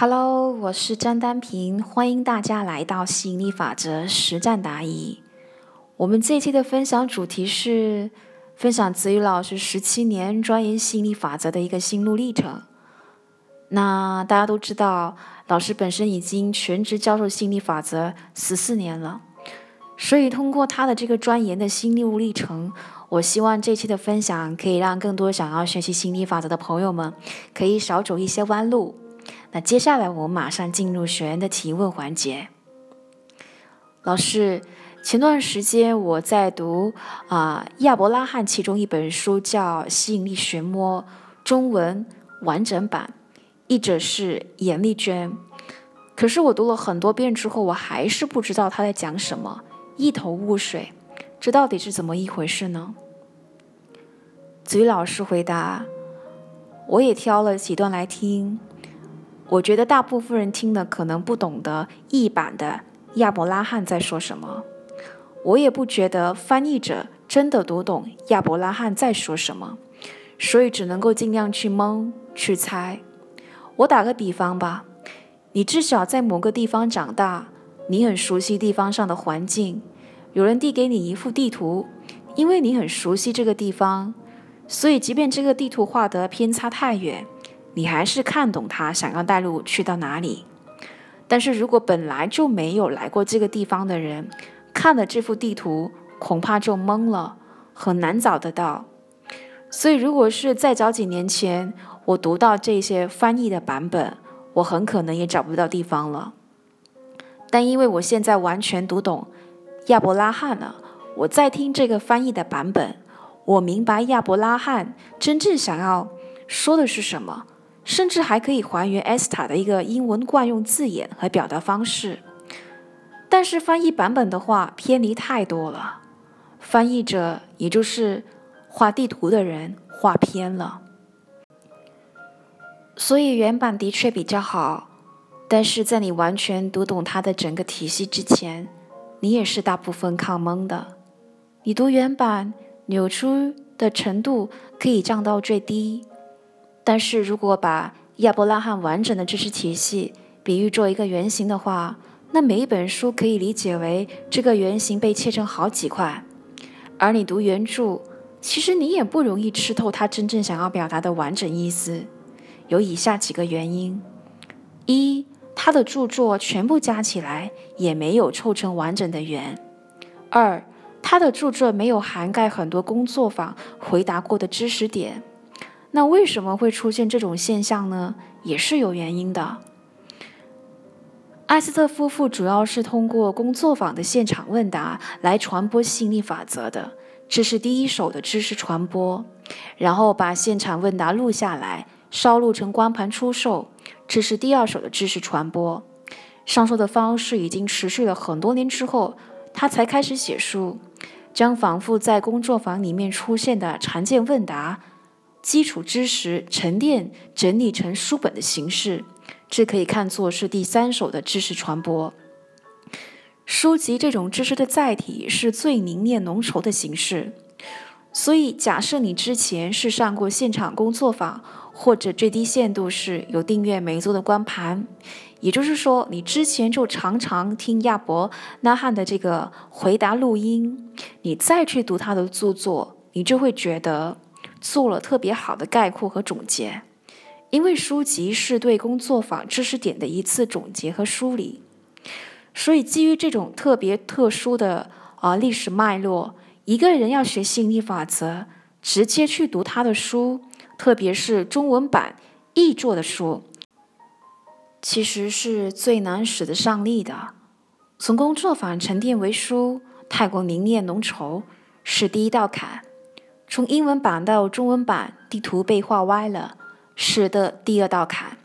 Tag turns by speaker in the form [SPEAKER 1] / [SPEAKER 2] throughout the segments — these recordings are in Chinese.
[SPEAKER 1] Hello，我是张丹平，欢迎大家来到吸引力法则实战答疑。我们这一期的分享主题是分享子宇老师十七年钻研吸引力法则的一个心路历程。那大家都知道，老师本身已经全职教授吸引力法则十四年了，所以通过他的这个钻研的心路历程，我希望这期的分享可以让更多想要学习心理法则的朋友们可以少走一些弯路。那接下来我们马上进入学员的提问环节。老师，前段时间我在读啊亚伯拉罕其中一本书，叫《吸引力漩涡》，中文完整版，译者是严丽娟。可是我读了很多遍之后，我还是不知道他在讲什么，一头雾水。这到底是怎么一回事呢？子瑜老师回答：“我也挑了几段来听，我觉得大部分人听了可能不懂得译版的亚伯拉罕在说什么，我也不觉得翻译者真的读懂亚伯拉罕在说什么，所以只能够尽量去蒙去猜。我打个比方吧，你至少在某个地方长大，你很熟悉地方上的环境。”有人递给你一幅地图，因为你很熟悉这个地方，所以即便这个地图画得偏差太远，你还是看懂他想要带路去到哪里。但是如果本来就没有来过这个地方的人，看了这幅地图，恐怕就懵了，很难找得到。所以，如果是再早几年前我读到这些翻译的版本，我很可能也找不到地方了。但因为我现在完全读懂。亚伯拉罕了？我在听这个翻译的版本，我明白亚伯拉罕真正想要说的是什么，甚至还可以还原 Esta 的一个英文惯用字眼和表达方式。但是翻译版本的话偏离太多了，翻译者也就是画地图的人画偏了。所以原版的确比较好，但是在你完全读懂它的整个体系之前。你也是大部分靠蒙的。你读原版扭出的程度可以降到最低，但是如果把亚伯拉罕完整的知识体系比喻做一个圆形的话，那每一本书可以理解为这个圆形被切成好几块。而你读原著，其实你也不容易吃透他真正想要表达的完整意思。有以下几个原因：一。他的著作全部加起来也没有凑成完整的圆。二，他的著作没有涵盖很多工作坊回答过的知识点。那为什么会出现这种现象呢？也是有原因的。艾斯特夫妇主要是通过工作坊的现场问答来传播吸引力法则的，这是第一手的知识传播。然后把现场问答录下来。烧录成光盘出售，这是第二手的知识传播。上述的方式已经持续了很多年之后，他才开始写书，将反复在工作坊里面出现的常见问答、基础知识沉淀整理成书本的形式。这可以看作是第三手的知识传播。书籍这种知识的载体是最凝练浓稠的形式。所以，假设你之前是上过现场工作坊，或者最低限度是有订阅每周的光盘，也就是说，你之前就常常听亚伯拉罕的这个回答录音，你再去读他的著作，你就会觉得做了特别好的概括和总结，因为书籍是对工作坊知识点的一次总结和梳理。所以，基于这种特别特殊的啊历史脉络。一个人要学吸引力法则，直接去读他的书，特别是中文版译作的书，其实是最难使得上力的。从工作坊沉淀为书，太过凝练浓稠，是第一道坎；从英文版到中文版，地图被画歪了，是的第二道坎；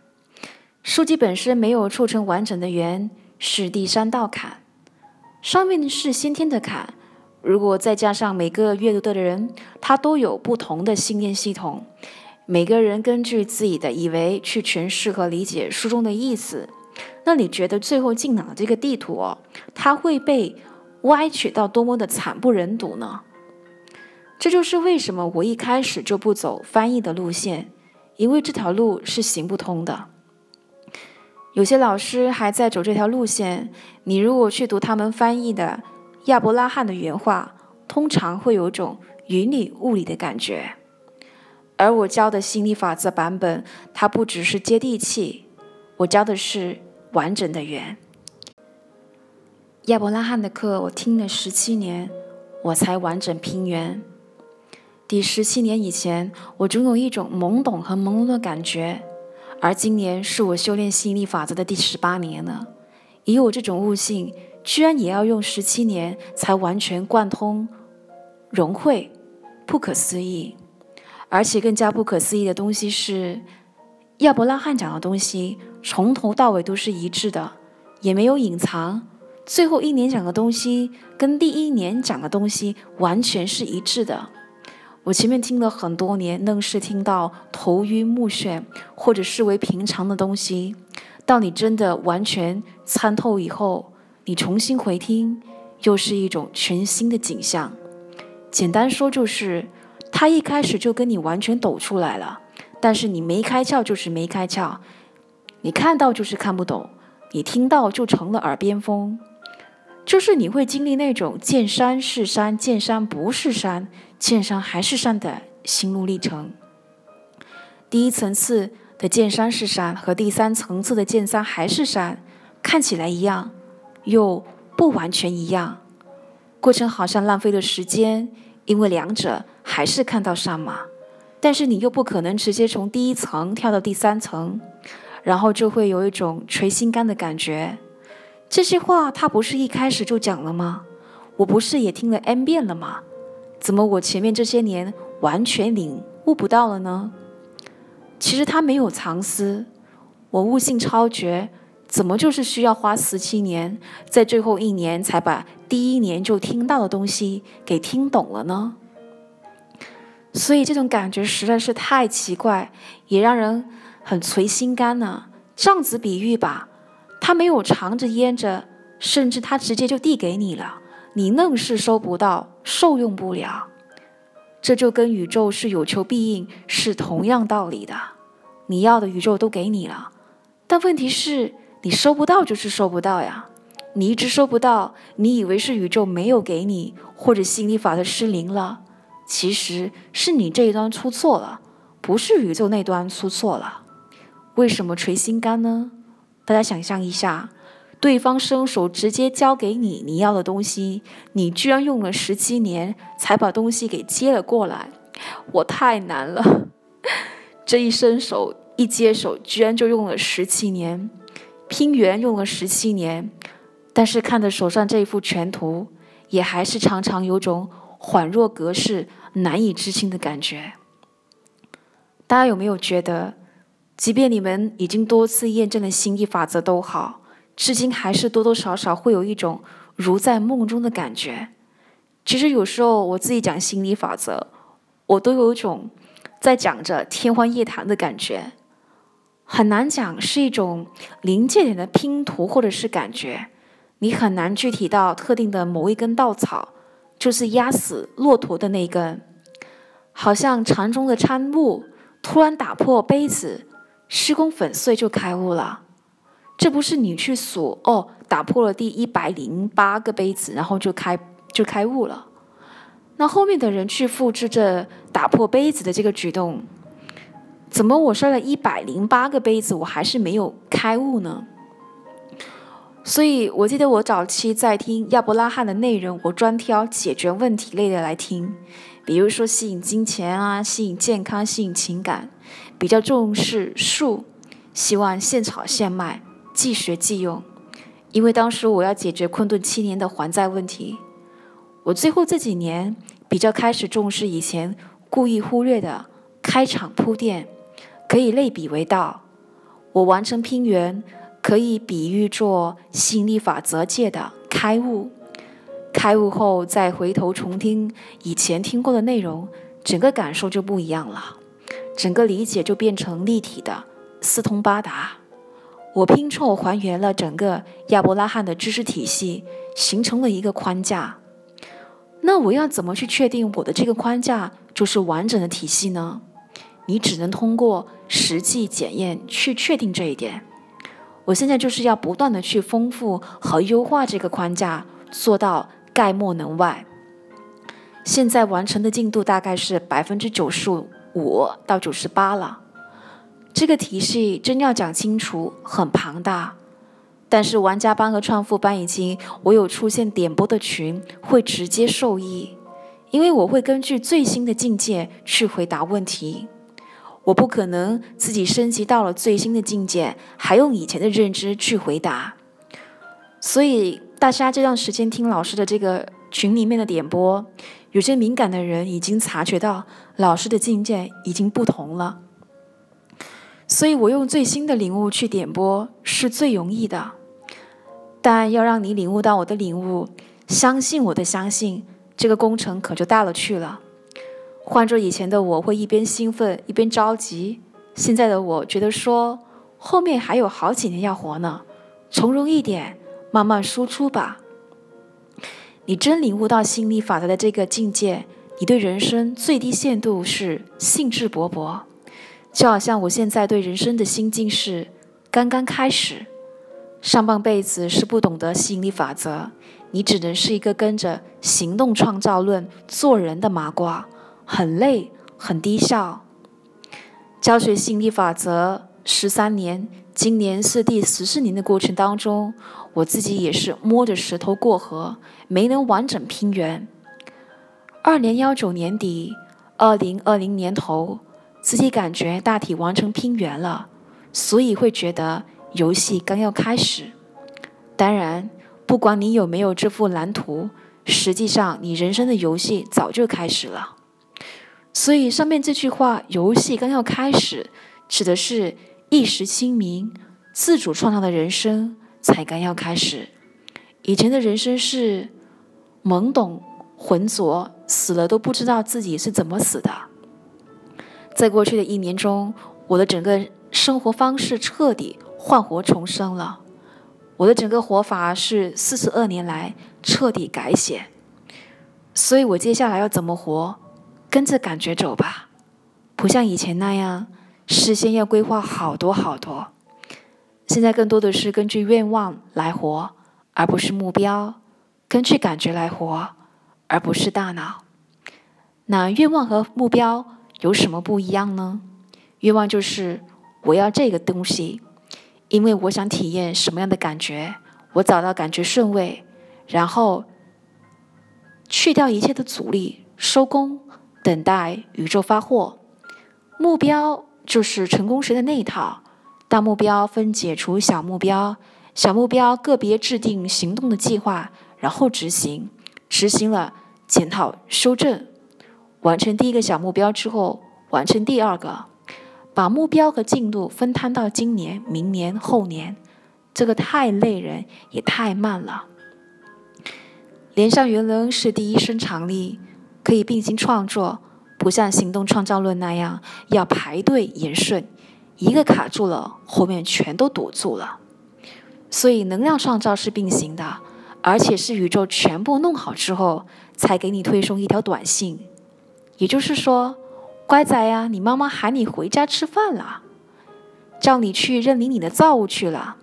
[SPEAKER 1] 书籍本身没有凑成完整的圆，是第三道坎。上面是先天的坎。如果再加上每个阅读的人，他都有不同的信念系统，每个人根据自己的以为去诠释和理解书中的意思，那你觉得最后进脑的这个地图哦，它会被歪曲到多么的惨不忍睹呢？这就是为什么我一开始就不走翻译的路线，因为这条路是行不通的。有些老师还在走这条路线。你如果去读他们翻译的亚伯拉罕的原话，通常会有种云里雾里的感觉。而我教的心理法则版本，它不只是接地气，我教的是完整的圆。亚伯拉罕的课我听了十七年，我才完整拼圆。第十七年以前，我总有一种懵懂和朦胧的感觉。而今年是我修炼吸引力法则的第十八年了，以我这种悟性，居然也要用十七年才完全贯通融会，不可思议。而且更加不可思议的东西是，亚伯拉罕讲的东西从头到尾都是一致的，也没有隐藏。最后一年讲的东西跟第一年讲的东西完全是一致的。我前面听了很多年，愣是听到头晕目眩或者视为平常的东西，到你真的完全参透以后，你重新回听，又是一种全新的景象。简单说就是，他一开始就跟你完全抖出来了，但是你没开窍就是没开窍，你看到就是看不懂，你听到就成了耳边风。就是你会经历那种见山是山，见山不是山，见山还是山的心路历程。第一层次的见山是山和第三层次的见山还是山，看起来一样，又不完全一样。过程好像浪费了时间，因为两者还是看到山嘛。但是你又不可能直接从第一层跳到第三层，然后就会有一种垂心肝的感觉。这些话他不是一开始就讲了吗？我不是也听了 n 遍了吗？怎么我前面这些年完全领悟不到了呢？其实他没有藏私，我悟性超绝，怎么就是需要花十七年，在最后一年才把第一年就听到的东西给听懂了呢？所以这种感觉实在是太奇怪，也让人很捶心肝呢。这样子比喻吧。他没有藏着掖着，甚至他直接就递给你了，你愣是收不到，受用不了。这就跟宇宙是有求必应是同样道理的。你要的宇宙都给你了，但问题是你收不到就是收不到呀。你一直收不到，你以为是宇宙没有给你，或者心理法则失灵了，其实是你这一端出错了，不是宇宙那端出错了。为什么捶心肝呢？大家想象一下，对方伸手直接交给你你要的东西，你居然用了十七年才把东西给接了过来，我太难了。这一伸手一接手，居然就用了十七年，拼圆用了十七年，但是看着手上这一幅全图，也还是常常有种恍若隔世、难以置信的感觉。大家有没有觉得？即便你们已经多次验证了心意法则都好，至今还是多多少少会有一种如在梦中的感觉。其实有时候我自己讲心理法则，我都有种在讲着天方夜谭的感觉，很难讲，是一种临界点的拼图或者是感觉，你很难具体到特定的某一根稻草，就是压死骆驼的那一根，好像禅中的参悟突然打破杯子。施工粉碎就开悟了，这不是你去数哦，打破了第一百零八个杯子，然后就开就开悟了。那后面的人去复制这打破杯子的这个举动，怎么我摔了一百零八个杯子，我还是没有开悟呢？所以我记得我早期在听亚伯拉罕的内容，我专挑解决问题类的来听，比如说吸引金钱啊，吸引健康，吸引情感。比较重视数，希望现炒现卖，即学即用。因为当时我要解决困顿七年的还债问题，我最后这几年比较开始重视以前故意忽略的开场铺垫，可以类比为道。我完成拼圆，可以比喻做吸引力法则界的开悟。开悟后再回头重听以前听过的内容，整个感受就不一样了。整个理解就变成立体的，四通八达。我拼凑还原了整个亚伯拉罕的知识体系，形成了一个框架。那我要怎么去确定我的这个框架就是完整的体系呢？你只能通过实际检验去确定这一点。我现在就是要不断的去丰富和优化这个框架，做到概莫能外。现在完成的进度大概是百分之九十五到九十八了。这个体系真要讲清楚，很庞大。但是玩家班和创富班已经，我有出现点播的群，会直接受益，因为我会根据最新的境界去回答问题。我不可能自己升级到了最新的境界，还用以前的认知去回答。所以大家这段时间听老师的这个群里面的点播，有些敏感的人已经察觉到老师的境界已经不同了。所以我用最新的领悟去点播是最容易的，但要让你领悟到我的领悟，相信我的相信，这个工程可就大了去了。换做以前的我会一边兴奋一边着急，现在的我觉得说后面还有好几年要活呢，从容一点，慢慢输出吧。你真领悟到心理法则的这个境界，你对人生最低限度是兴致勃勃。就好像我现在对人生的心境是刚刚开始，上半辈子是不懂得吸引力法则，你只能是一个跟着行动创造论做人的麻瓜，很累，很低效。教学吸引力法则十三年，今年是第十四年的过程当中，我自己也是摸着石头过河，没能完整拼圆。二零幺九年底，二零二零年头。自己感觉大体完成拼圆了，所以会觉得游戏刚要开始。当然，不管你有没有这幅蓝图，实际上你人生的游戏早就开始了。所以上面这句话“游戏刚要开始”，指的是意识清明、自主创造的人生才刚要开始。以前的人生是懵懂、浑浊，死了都不知道自己是怎么死的。在过去的一年中，我的整个生活方式彻底焕活重生了。我的整个活法是四十二年来彻底改写。所以我接下来要怎么活，跟着感觉走吧，不像以前那样事先要规划好多好多。现在更多的是根据愿望来活，而不是目标；根据感觉来活，而不是大脑。那愿望和目标。有什么不一样呢？愿望就是我要这个东西，因为我想体验什么样的感觉，我找到感觉顺位，然后去掉一切的阻力，收工，等待宇宙发货。目标就是成功时的那一套，大目标分解除小目标，小目标个别制定行动的计划，然后执行，执行了检讨修正。完成第一个小目标之后，完成第二个，把目标和进度分摊到今年、明年、后年，这个太累人，也太慢了。连上元能是第一生产力，可以并行创作，不像行动创造论那样要排队延顺，一个卡住了，后面全都堵住了。所以能量创造是并行的，而且是宇宙全部弄好之后，才给你推送一条短信。也就是说，乖仔呀，你妈妈喊你回家吃饭了，叫你去认领你的造物去了。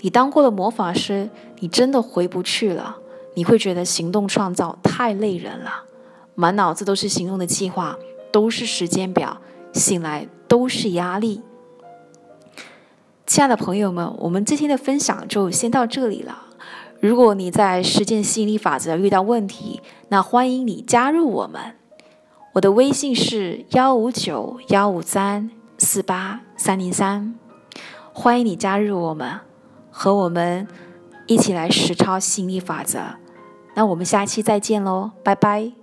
[SPEAKER 1] 你当过了魔法师，你真的回不去了。你会觉得行动创造太累人了，满脑子都是行动的计划，都是时间表，醒来都是压力。亲爱的朋友们，我们今天的分享就先到这里了。如果你在实践吸引力法则遇到问题，那欢迎你加入我们。我的微信是幺五九幺五三四八三零三，欢迎你加入我们，和我们一起来实操吸引力法则。那我们下期再见喽，拜拜。